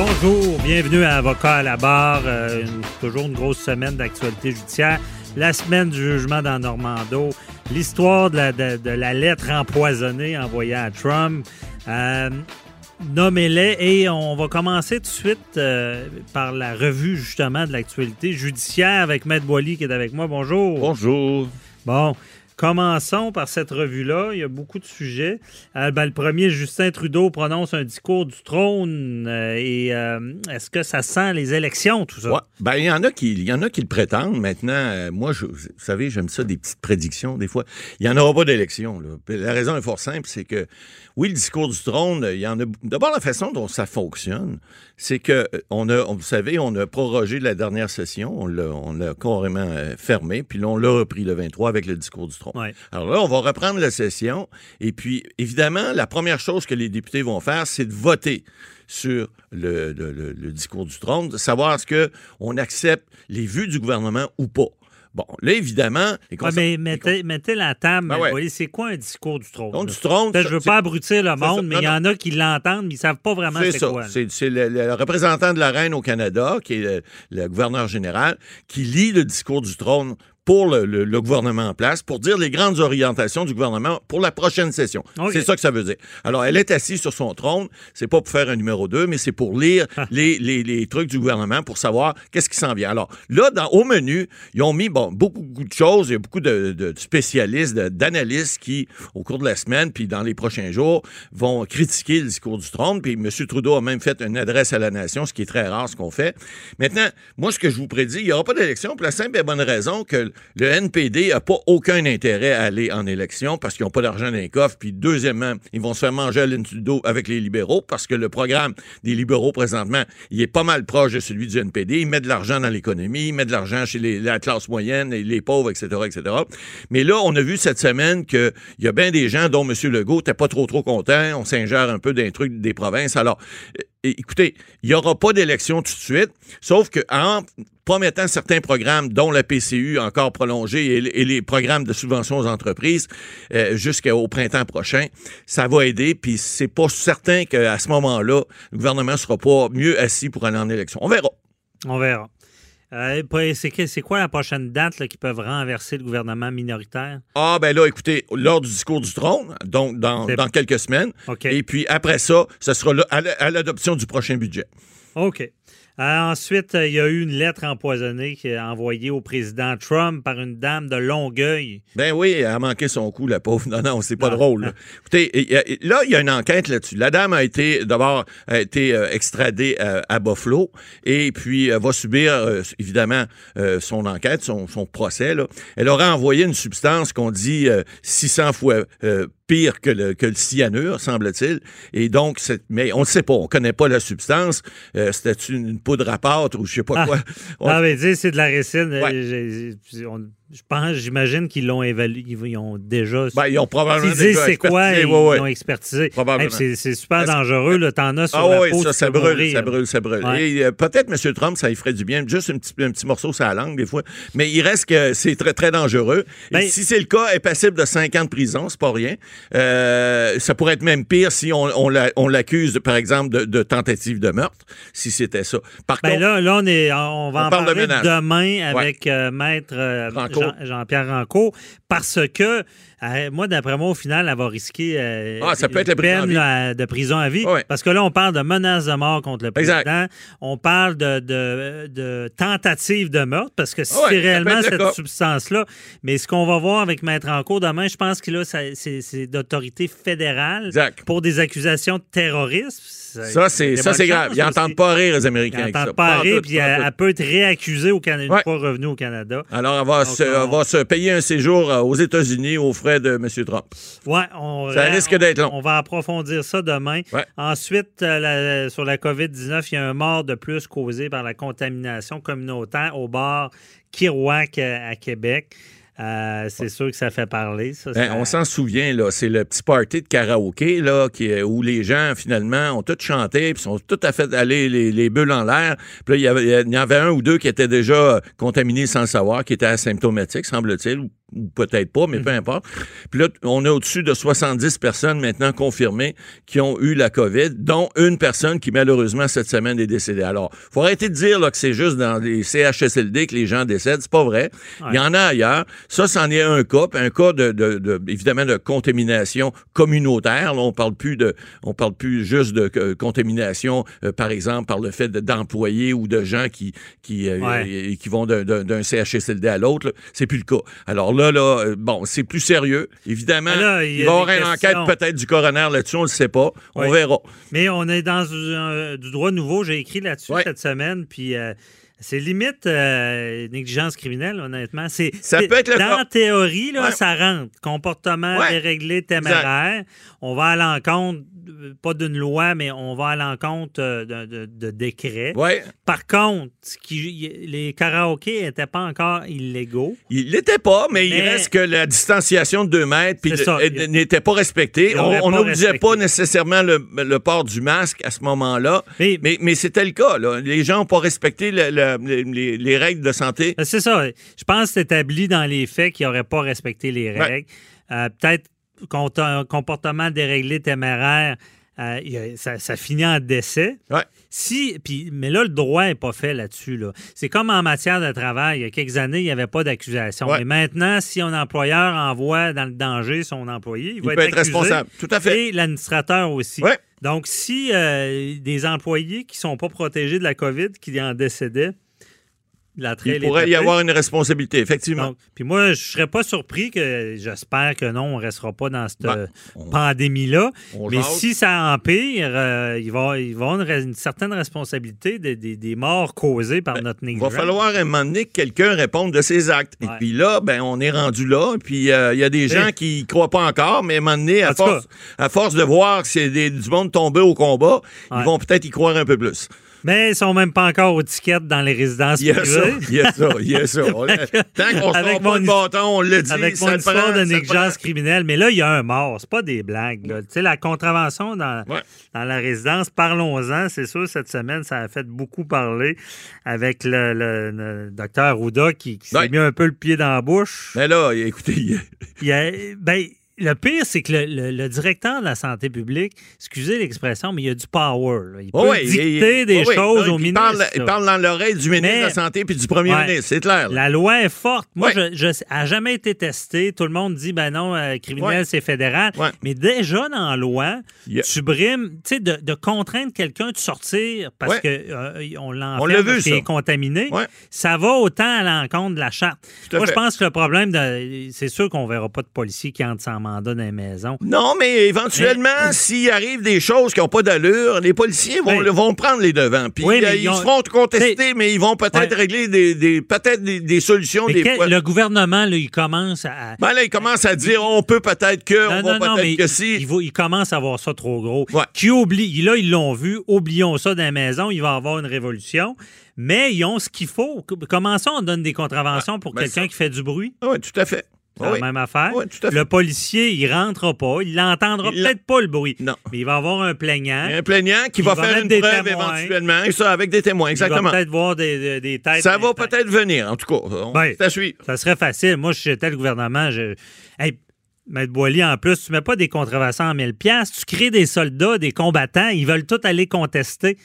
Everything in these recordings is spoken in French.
Bonjour, bienvenue à Avocat à la barre. Euh, une- toujours une grosse semaine d'actualité judiciaire. La semaine du jugement dans Normando. L'histoire de la, de- de la lettre empoisonnée envoyée à Trump. Euh, Nommez-les et on va commencer tout de suite euh, par la revue justement de l'actualité judiciaire avec Maître Boily qui est avec moi. Bonjour. Bonjour. Bon, commençons par cette revue-là. Il y a beaucoup de sujets. Euh, ben, le premier, Justin Trudeau prononce un discours du trône. euh, et euh, est-ce que ça sent les élections, tout ça? Ben, il y en a qui, il y en a qui le prétendent. Maintenant, moi, je, vous savez, j'aime ça des petites prédictions. Des fois, il n'y en aura pas d'élection. La raison est fort simple, c'est que oui, le discours du trône, il y en a. D'abord, la façon dont ça fonctionne, c'est que on a, vous savez, on a prorogé la dernière session, on l'a, carrément fermé, puis là, on l'a repris le 23 avec le discours du trône. Ouais. Alors là, on va reprendre la session. Et puis, évidemment, la première chose que les députés vont faire, c'est de voter sur le, le- le- le discours du trône, de savoir est-ce qu'on accepte les vues du gouvernement ou pas. Bon, là, évidemment... les Ouais, conser- mais les mettez, la table, Ben ouais. C'est quoi un discours du trône? Donc, du trône... Je veux pas abrutir le ça. monde, mais il y en a qui l'entendent, mais ils savent pas vraiment C'est c'est ça. quoi. C'est c'est le, le représentant de la reine au Canada, qui est le, le gouverneur général, qui lit le discours du trône pour le, le- le gouvernement en place, pour dire les grandes orientations du gouvernement pour la prochaine session. C'est ça que ça veut dire. Alors, elle est assise sur son trône. C'est pas pour faire un numéro 2, mais c'est pour lire les, les- les trucs du gouvernement pour savoir qu'est-ce qui s'en vient. Alors, là, dans, au menu, ils ont mis bon, beaucoup, beaucoup de choses. Il y a beaucoup de, de spécialistes, de- d'analystes qui, au cours de la semaine, puis dans les prochains jours, vont critiquer le discours du trône. Puis M. Trudeau a même fait une adresse à la nation, ce qui est très rare, ce qu'on fait. Maintenant, moi, ce que je vous prédis, il n'y aura pas d'élection pour la simple et bonne raison que le NPD n'a pas aucun intérêt à aller en élection parce qu'ils n'ont pas d'argent dans les coffres. Puis deuxièmement, ils vont se faire manger à Trudeau avec les libéraux parce que le programme des libéraux présentement, il est pas mal proche de celui du NPD. Ils mettent de l'argent dans l'économie, ils mettent de l'argent chez la classe moyenne, et les pauvres, etc., etc. Mais là, on a vu cette semaine qu'il y a bien des gens dont M. Legault n'était pas trop, trop content. On s'ingère un peu d'un truc des provinces. Alors, euh, écoutez, il n'y aura pas d'élection tout de suite, sauf qu'en promettant certains programmes, dont la PCU encore prolongée et, les programmes de subvention aux entreprises euh, jusqu'au printemps prochain, ça va aider. Puis c'est pas certain qu'à ce moment-là, le gouvernement sera pas mieux assis pour aller en élection. On verra. On verra. Euh, c'est quoi la prochaine date là, qui peuvent renverser le gouvernement minoritaire? Ah, ben là, écoutez, lors du discours du trône, donc dans, quelques semaines. Et puis après ça, ce sera là, à l'adoption du prochain budget. OK. Euh, ensuite, euh, il y a eu une lettre empoisonnée envoyée au président Trump par une dame de Longueuil. Ben oui, elle a manqué son coup, la pauvre. Non, non, c'est pas Ah. drôle. là. Écoutez, là, il y a une enquête là-dessus. La dame a été, d'abord, a été euh, extradée à Buffalo et puis va subir, évidemment, son enquête, son, son procès. Là. Elle aura envoyé une substance qu'on dit euh, 600 fois pire que le, que le cyanure, semble-t-il. Et donc, mais on ne sait pas, on connaît pas la substance. Euh, C'était une, une poudre à pâte ou je sais pas Ah. quoi? On- Ah, mais c'est de la récine. Ouais. Je pense, j'imagine qu'ils l'ont évalué. Ils ont déjà. Ben, ils ont probablement déjà c'est quoi, expertisé, ils ouais, ouais. l'ont expertisé. Hey, c'est- super dangereux. là. T'en as sur Ah la oui, peau. ça, ça brûle, mourir, ça brûle, ça brûle. Ouais. Et euh, peut-être M. Trump, ça y ferait du bien, juste un petit, un petit morceau sur la langue, des fois. Mais il reste que c'est très, très dangereux. Et Ben- si c'est le cas, est passible de 5 ans de prison, c'est pas rien. Euh, ça pourrait être même pire si on, on la- on l'accuse, par exemple, de, de tentative de meurtre, si c'était ça. Par Ben contre, là, là, on, est, on va On en parle de parler ménage. demain avec euh, Maître euh, Jean-Pierre Rancourt parce que, euh, moi, d'après moi, au final, elle va risquer euh, Ah, ça peut être peine là, de prison à vie. Ouais. Parce que là, on parle de menace de mort contre le Exact. président. On parle de, de, de tentative de meurtre parce que si Ouais, c'est réellement cette substance-là. Mais ce qu'on va voir avec Maître Rancourt demain, je pense que là, c'est d'autorité fédérale Exact. pour des accusations de terrorisme. ça, c'est, ça, c'est grave. Ils n'entendent pas rire, les Américains. Ils n'entendent pas rire, puis elle, peut être réaccusée au Canada, une Ouais. fois revenue au Canada. Alors, elle va, Donc, se, on- elle va se payer un séjour euh, aux États-Unis aux frais de M. Trump. Ouais, on, Ça risque d'être long. On va approfondir ça demain. Ouais. Ensuite, euh, la- sur la COVID-19, il y a un mort de plus causé par la contamination communautaire au bar Kirouac à Québec. Euh, c'est sûr que ça fait parler. Ça, Ben, ça- on s'en souvient, là. C'est le petit party de karaoké, là, qui, où les gens, finalement, ont tous chanté, puis sont tout à fait allés les, les bulles en l'air. Puis là, il y y en avait un ou deux qui étaient déjà contaminés sans le savoir, qui étaient asymptomatiques, semble-t-il, ou, peut-être pas, mais peu importe. Puis là, on a au-dessus de 70 personnes maintenant confirmées qui ont eu la COVID, dont une personne qui, malheureusement, cette semaine est décédée. Alors, faut arrêter de dire là, que c'est juste dans les CHSLD que les gens décèdent. C'est pas vrai. Il y en a ailleurs. Ça, c'en est un cas, puis un cas de, de- de- évidemment de contamination communautaire. Là, on parle plus de, on parle plus juste de euh, contamination, euh, par exemple, par le fait de- d'employés ou de gens qui qui euh, Ouais. qui vont d'un- CHSLD à l'autre. C'est plus le cas. Alors là, là, euh, bon, c'est plus sérieux. Évidemment, là, il y il, a va y avoir une questions. enquête peut-être du coroner là-dessus. On le sait pas. On Oui. verra. Mais on est dans du droit nouveau. J'ai écrit là-dessus cette semaine. Puis. euh, c'est limite euh, négligence criminelle, honnêtement. C'est, Ça peut être le Dans la théorie, là, Ouais. ça rentre. Comportement Ouais. déréglé téméraire. On va à l'encontre, pas d'une loi, mais on va à l'encontre euh, de, de- de décrets. Ouais. Par contre, qui- les karaokés n'étaient pas encore illégaux. Il l'était pas, mais, il reste que la distanciation de deux mètres n'était pas respectée. On n'obligeait pas nécessairement le, le port du masque à ce moment-là. Mais- Mais, mais c'était le cas. là. Les gens n'ont pas respecté le- le- les, les- les règles de santé. C'est ça. Je pense que c'est établi dans les faits qu'ils n'auraient pas respecté les Ouais. règles. Euh, Peut-être comportement déréglé téméraire, euh, ça, ça finit en décès. Ouais. Si, puis, mais là, le droit n'est pas fait là-dessus. Là. C'est comme en matière de travail. Il y a quelques années, il n'y avait pas d'accusation. Ouais. Mais maintenant, si un employeur envoie dans le danger son employé, il, Il va peut être, être accusé. responsable. Tout à fait. Et l'administrateur aussi. Ouais. Donc, si euh, des employés qui ne sont pas protégés de la COVID, qui en décédaient, la trail Il pourrait y avoir une responsabilité, effectivement. Donc, puis moi, je serais pas surpris que, j'espère que non, on restera pas dans cette Ben, pandémie-là. Mais jase. si ça empire, euh, il va y avoir une, une certaine responsabilité des, des- des morts causées par notre Il va négligence. falloir à un moment donné que quelqu'un réponde de ses actes. Et puis là, ben, on est rendu là. Puis euh, il y a des gens qui y croient pas encore, mais à un moment donné, à force, à force de voir que c'est des- du monde tombé au combat, Ouais. ils vont peut-être y croire un peu plus. Mais ils sont même pas encore aux tickets dans les résidences Il y a ça, il y a ça, il y a ça. On- Tant qu'on Avec sort pas mon le bâton, on l'a dit. Avec ça mon le histoire prend, de le négligence criminelle. Mais là, il y a un mort. C'est pas des blagues. là. Tu sais, la contravention dans, Ouais. dans la résidence, parlons-en. C'est sûr, cette semaine, ça a fait beaucoup parler avec le, le- le docteur Rouda qui, qui s'est Ouais. mis un peu le pied dans la bouche. Mais là, écoutez, il- Il y a- ben, le pire, c'est que le, le- le directeur de la santé publique, excusez l'expression, mais il a du power. là. Il peut Oh, ouais, il- dicter il- des oh, ouais, choses au ministre. Parle, il parle dans l'oreille du ministre Mais- de la Santé puis du premier Ouais. ministre, c'est clair. là. La loi est forte. Moi, Ouais. je, je- elle n'a jamais été testée. Tout le monde dit, ben non, euh, criminel, Ouais. c'est fédéral. Mais déjà dans la loi, Yeah. tu brimes, tu sais, de, de contraindre quelqu'un de sortir parce que euh, on l'enferme parce qu'il est contaminé, ça va autant à l'encontre de la charte. Moi, je pense que le problème, c'est sûr qu'on verra pas de policiers qui entrent sans mandat dans les maisons. Non, mais éventuellement, s'il arrive des choses qui n'ont pas d'allure, les policiers vont, prendre les devants. Puis Oui, euh, ils ils, ont- seront contestés, mais ils vont peut-être Ouais. régler des, des- peut-être des, des solutions Mais des fois. le gouvernement, là, il commence à. Ben là, ils commencent à dire on peut peut-être que, Non, on non, va non, peut-être que si. il, il commence à voir ça trop gros. Ouais. Qui oublie, là, ils l'ont vu, oublions ça dans la maison, il va y avoir une révolution. Mais ils ont ce qu'il faut. Comment ça, on donne des contraventions pour ben quelqu'un qui fait du bruit? Oui, tout à fait. C'est Oui. la même affaire. Oui, tout à fait. Le policier, il rentrera pas, il n'entendra Il- peut-être pas le bruit. Non. Mais il va avoir un plaignant. Il un plaignant qui Il va, va faire une des preuve témoins. éventuellement, et ça, avec des témoins, Il exactement. va peut-être voir des, des- des têtes. Ça va peut-être venir, en tout cas. On Ben, à suivre. Ça serait facile. Moi, si j'étais le gouvernement, je. Hey, Maître Boily, en plus, tu mets pas des contrevenants en 1000 pièces, tu crées des soldats, des combattants, ils veulent tous aller contester.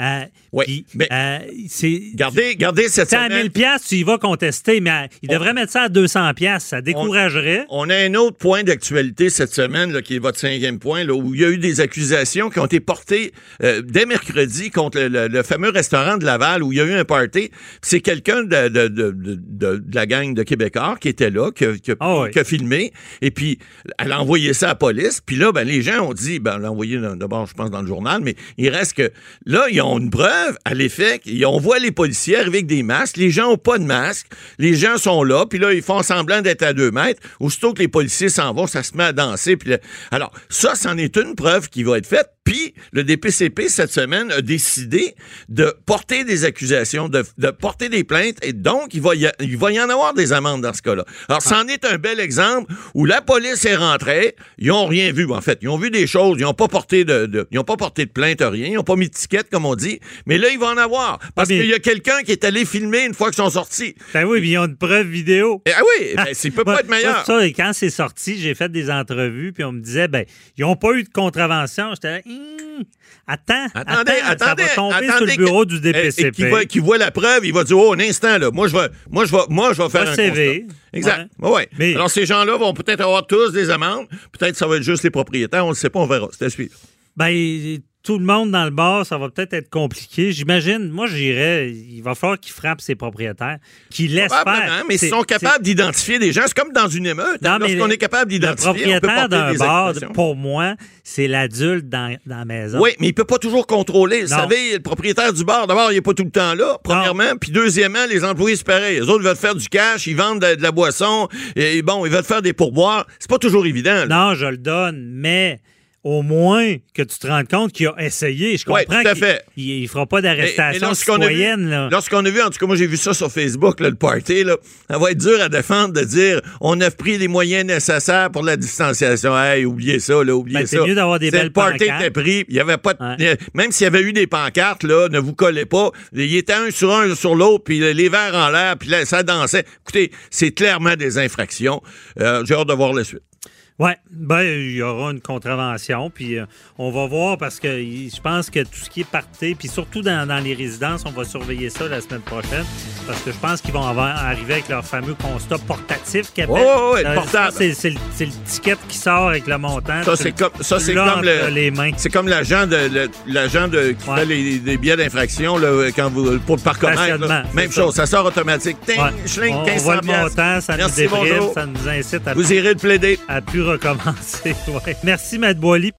Euh, Oui, mais- euh, c'est. Gardez, gardez cette sais, à semaine. 1000 pièces, tu y vas contester, mais euh, il On- devrait mettre ça à 200 pièces, ça découragerait. On a un autre point d'actualité cette semaine, là, qui est votre cinquième point, là, où il y a eu des accusations qui ont été portées euh, dès mercredi contre le, le- le fameux restaurant de Laval où il y a eu un party. C'est quelqu'un de, de- de- de- de- de la gang de Québécois qui était là, qui a, qui a- Ah oui. qui a filmé. Et puis, elle a envoyé ça à la police. Puis là, ben, les gens ont dit, ben, elle l'a envoyé d'abord, je pense, dans le journal, mais il reste que là, ils ont ont une preuve à l'effet qu'on voit les policiers arriver avec des masques, les gens ont pas de masque, les gens sont là, puis là, ils font semblant d'être à deux mètres. Aussitôt que les policiers s'en vont, ça se met à danser. Puis Alors, ça, c'en est une preuve qui va être faite. Puis, le DPCP, cette semaine, a décidé de porter des accusations, de, de porter des plaintes, et donc, il va, y a- il va y en avoir des amendes dans ce cas-là. Alors, c'en est un bel exemple où la police est rentrée, ils ont rien vu, en fait. Ils ont vu des choses, ils n'ont pas porté de, de- ils ont pas porté de plainte, rien, ils n'ont pas mis de ticket, comme on dit, mais là, il va en avoir. Parce Ah, qu'il y a quelqu'un qui est allé filmer une fois qu'ils sont sortis. Ben oui, puis ils ont une preuve vidéo. Eh, ah oui, ben, ça peut pas être meilleur. ça, et quand c'est sorti, j'ai fait des entrevues, puis on me disait, ben, ils n'ont pas eu de contravention. J'étais là, Hum, attends, Attendez, attends, attendez, ça va tomber attendez sur le bureau que- du Et- DPCP. Qui voit, voit la preuve, il va dire oh un instant là, moi je vais, moi je vais, moi je vais faire un CV. constat. Exact. Ouais. Ouais. Mais- Alors ces gens-là vont peut-être avoir tous des amendes, peut-être ça va être juste les propriétaires, on ne sait pas, on verra. C'est à suivre. Ben, tout le monde dans le bar, ça va peut-être être compliqué. J'imagine, moi, j'irais, il va falloir qu'ils frappent ses propriétaires, qu'ils laissent faire. mais s'ils sont capables d'identifier des gens, c'est comme dans une émeute. Hein. mais Lorsqu'on le- est capable Le d'identifier, peut propriétaire d'un bar, pour moi, c'est l'adulte dans, dans la maison. Oui, mais il peut pas toujours contrôler. Vous Non. savez, le propriétaire du bar, d'abord, il est pas tout le temps là, premièrement. Puis deuxièmement, les employés, c'est pareil. Les autres veulent faire du cash, ils vendent de, de la boisson, et bon, ils veulent faire des pourboires. C'est pas toujours évident. là. Non, je le donne, mais au moins que tu te rendes compte qu'il a essayé. Je Ouais, comprends tout à qu'il fait. il, il fera pas d'arrestation lorsqu'on a vu- citoyenne. là. Lorsqu'on a vu, en tout cas, moi j'ai vu ça sur Facebook, là, le party, là, ça va être dur à défendre de dire on a pris les moyens nécessaires pour la distanciation. Hey, oubliez ça, là, oubliez Ben, c'est ça. mieux d'avoir des C'est belles Le party pancartes. était pris, il y avait pas de- Ouais. même s'il y avait eu des pancartes, là, ne vous collez pas. Il était un sur un sur l'autre, puis les verres en l'air, puis là, ça dansait. Écoutez, c'est clairement des infractions. Euh, j'ai hâte de voir la suite. Oui, ben, il y aura une contravention, puis euh, on va voir parce que je pense que tout ce qui est parti, puis surtout dans, dans les résidences, on va surveiller ça la semaine prochaine, parce que je pense qu'ils vont avoir- arriver avec leur fameux constat portatif qu'ils appellent. Ouais, ouais, Euh, portable. ça, C'est c'est le, c'est le ticket qui sort avec le montant. Ça, c'est comme, ça, c'est comme le, les mains. c'est comme l'agent de, le- l'agent de, qui Ouais. fait les, les billets d'infraction, là, quand vous, pour le parcomètre, Même chose, ça. sort automatique. Ting, Ouais. schling, on, on 1500 voit le montant, ça Merci, nous bonjour. ça nous incite à, Vous irez le plaider. à plus recommencer. Ouais. Merci, Matt Boily.